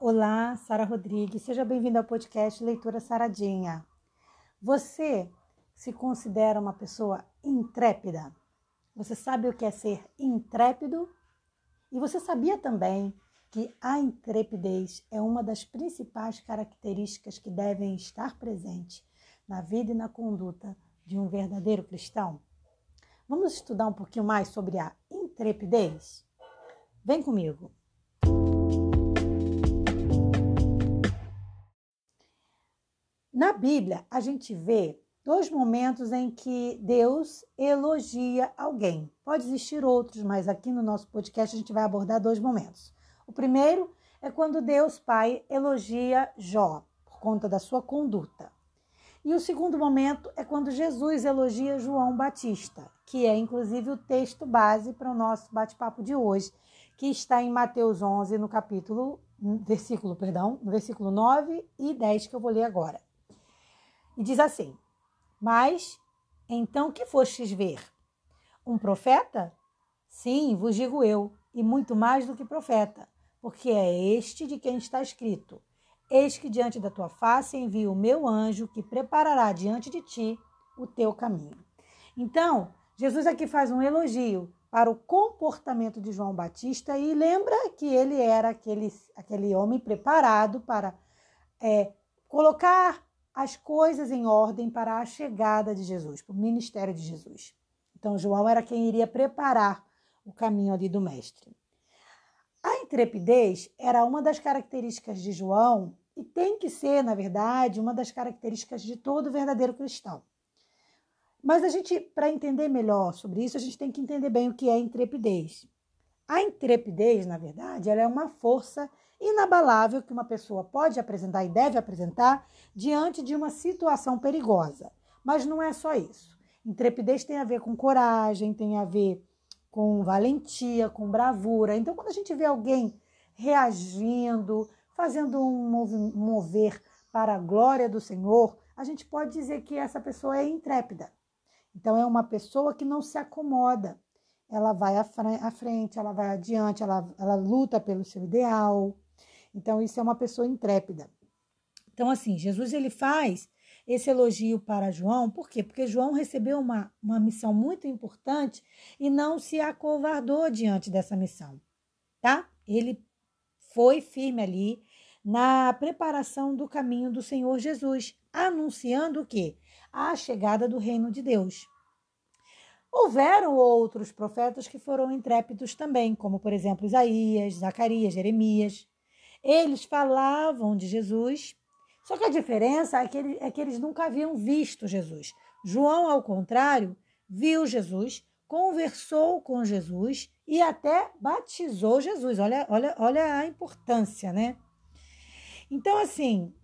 Olá, Sara Rodrigues. Seja bem-vinda ao podcast Leitura Saradinha. Você se considera uma pessoa intrépida? Você sabe o que é ser intrépido? E você sabia também que a intrepidez é uma das principais características que devem estar presentes na vida e na conduta de um verdadeiro cristão? Vamos estudar um pouquinho mais sobre a intrepidez? Vem comigo. Na Bíblia, a gente vê dois momentos em que Deus elogia alguém. Pode existir outros, mas aqui no nosso podcast a gente vai abordar dois momentos. O primeiro é quando Deus Pai elogia Jó por conta da sua conduta. E o segundo momento é quando Jesus elogia João Batista, que é inclusive o texto base para o nosso bate-papo de hoje, que está em Mateus 11, no capítulo, versículo, perdão, no versículo 9 e 10 que eu vou ler agora. E diz assim: Mas então que fostes ver? Um profeta? Sim, vos digo eu, e muito mais do que profeta, porque é este de quem está escrito: Eis que diante da tua face envio o meu anjo que preparará diante de ti o teu caminho. Então, Jesus aqui faz um elogio para o comportamento de João Batista e lembra que ele era aquele, aquele homem preparado para é, colocar as coisas em ordem para a chegada de Jesus, para o ministério de Jesus. Então, João era quem iria preparar o caminho ali do Mestre. A intrepidez era uma das características de João e tem que ser, na verdade, uma das características de todo verdadeiro cristão. Mas a gente, para entender melhor sobre isso, a gente tem que entender bem o que é intrepidez. A intrepidez, na verdade, ela é uma força inabalável que uma pessoa pode apresentar e deve apresentar diante de uma situação perigosa. Mas não é só isso. Intrepidez tem a ver com coragem, tem a ver com valentia, com bravura. Então, quando a gente vê alguém reagindo, fazendo um mover para a glória do Senhor, a gente pode dizer que essa pessoa é intrépida. Então, é uma pessoa que não se acomoda. Ela vai à frente, ela vai adiante, ela, ela luta pelo seu ideal, então, isso é uma pessoa intrépida. Então, assim, Jesus ele faz esse elogio para João, por quê? Porque João recebeu uma, uma missão muito importante e não se acovardou diante dessa missão, tá? Ele foi firme ali na preparação do caminho do Senhor Jesus, anunciando o quê? A chegada do reino de Deus. Houveram outros profetas que foram intrépidos também, como por exemplo Isaías, Zacarias, Jeremias. Eles falavam de Jesus, só que a diferença é que, é que eles nunca haviam visto Jesus. João, ao contrário, viu Jesus, conversou com Jesus e até batizou Jesus. Olha, olha, olha a importância, né? Então, assim,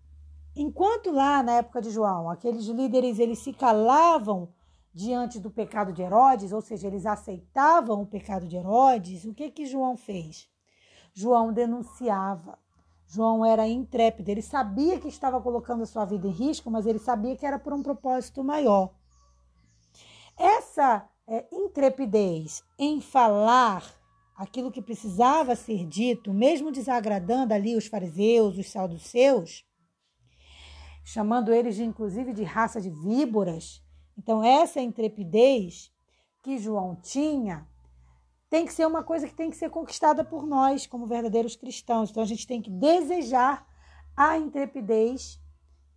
enquanto lá na época de João, aqueles líderes eles se calavam diante do pecado de Herodes, ou seja, eles aceitavam o pecado de Herodes, o que que João fez? João denunciava. João era intrépido, ele sabia que estava colocando a sua vida em risco, mas ele sabia que era por um propósito maior. Essa é, intrepidez em falar aquilo que precisava ser dito, mesmo desagradando ali os fariseus, os saduceus, chamando eles de, inclusive de raça de víboras. Então, essa intrepidez que João tinha tem que ser uma coisa que tem que ser conquistada por nós, como verdadeiros cristãos. Então a gente tem que desejar a intrepidez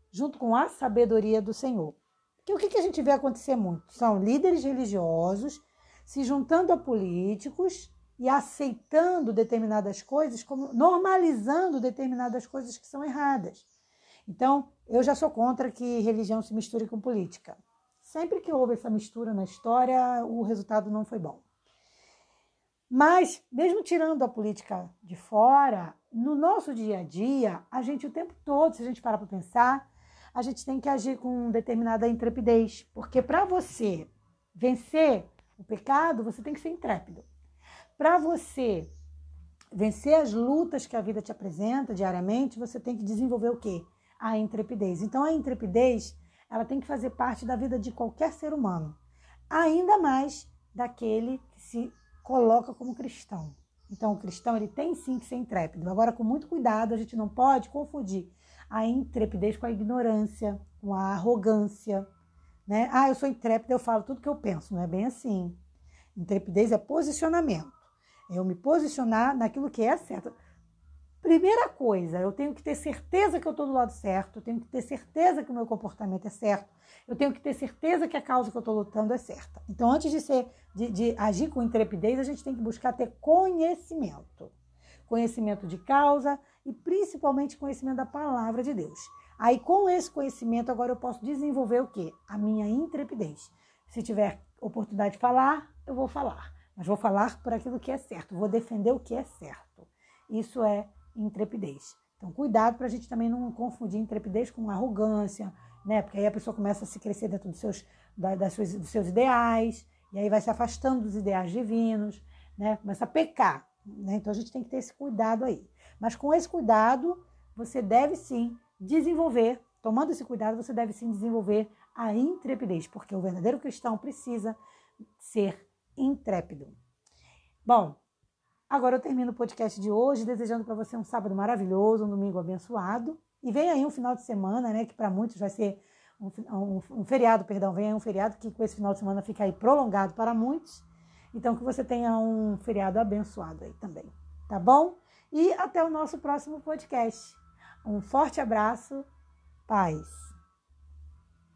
junto com a sabedoria do Senhor. Porque o que, a gente vê acontecer muito? São líderes religiosos se juntando a políticos e aceitando determinadas coisas, como normalizando determinadas coisas que são erradas. Então, eu já sou contra que religião se misture com política. Sempre que houve essa mistura na história, o resultado não foi bom. Mas, mesmo tirando a política de fora, no nosso dia a dia, a gente o tempo todo, se a gente parar para pensar, a gente tem que agir com determinada intrepidez. Porque para você vencer o pecado, você tem que ser intrépido. Para você vencer as lutas que a vida te apresenta diariamente, você tem que desenvolver o quê? A intrepidez. Então, a intrepidez, ela tem que fazer parte da vida de qualquer ser humano. Ainda mais daquele que se coloca como cristão. Então, o cristão ele tem sim que ser intrépido. Agora, com muito cuidado, a gente não pode confundir a intrepidez com a ignorância, com a arrogância. Né? Ah, eu sou intrépida, eu falo tudo que eu penso. Não é bem assim. Intrepidez é posicionamento. É eu me posicionar naquilo que é certo. Primeira coisa, eu tenho que ter certeza que eu estou do lado certo, eu tenho que ter certeza que o meu comportamento é certo, eu tenho que ter certeza que a causa que eu estou lutando é certa. Então, antes de, ser, de, de agir com intrepidez, a gente tem que buscar ter conhecimento. Conhecimento de causa e principalmente conhecimento da palavra de Deus. Aí, com esse conhecimento, agora eu posso desenvolver o quê? A minha intrepidez. Se tiver oportunidade de falar, eu vou falar. Mas vou falar por aquilo que é certo, vou defender o que é certo. Isso é intrepidez. Então, cuidado para a gente também não confundir intrepidez com arrogância, né? Porque aí a pessoa começa a se crescer dentro dos seus, das suas, dos seus ideais, e aí vai se afastando dos ideais divinos, né? Começa a pecar, né? Então a gente tem que ter esse cuidado aí. Mas com esse cuidado, você deve sim desenvolver, tomando esse cuidado, você deve sim desenvolver a intrepidez, porque o verdadeiro cristão precisa ser intrépido. Bom, Agora eu termino o podcast de hoje desejando para você um sábado maravilhoso, um domingo abençoado. E vem aí um final de semana, né? Que para muitos vai ser um, um, um, feriado, perdão, vem aí um feriado que com esse final de semana fica aí prolongado para muitos. Então que você tenha um feriado abençoado aí também, tá bom? E até o nosso próximo podcast. Um forte abraço, paz.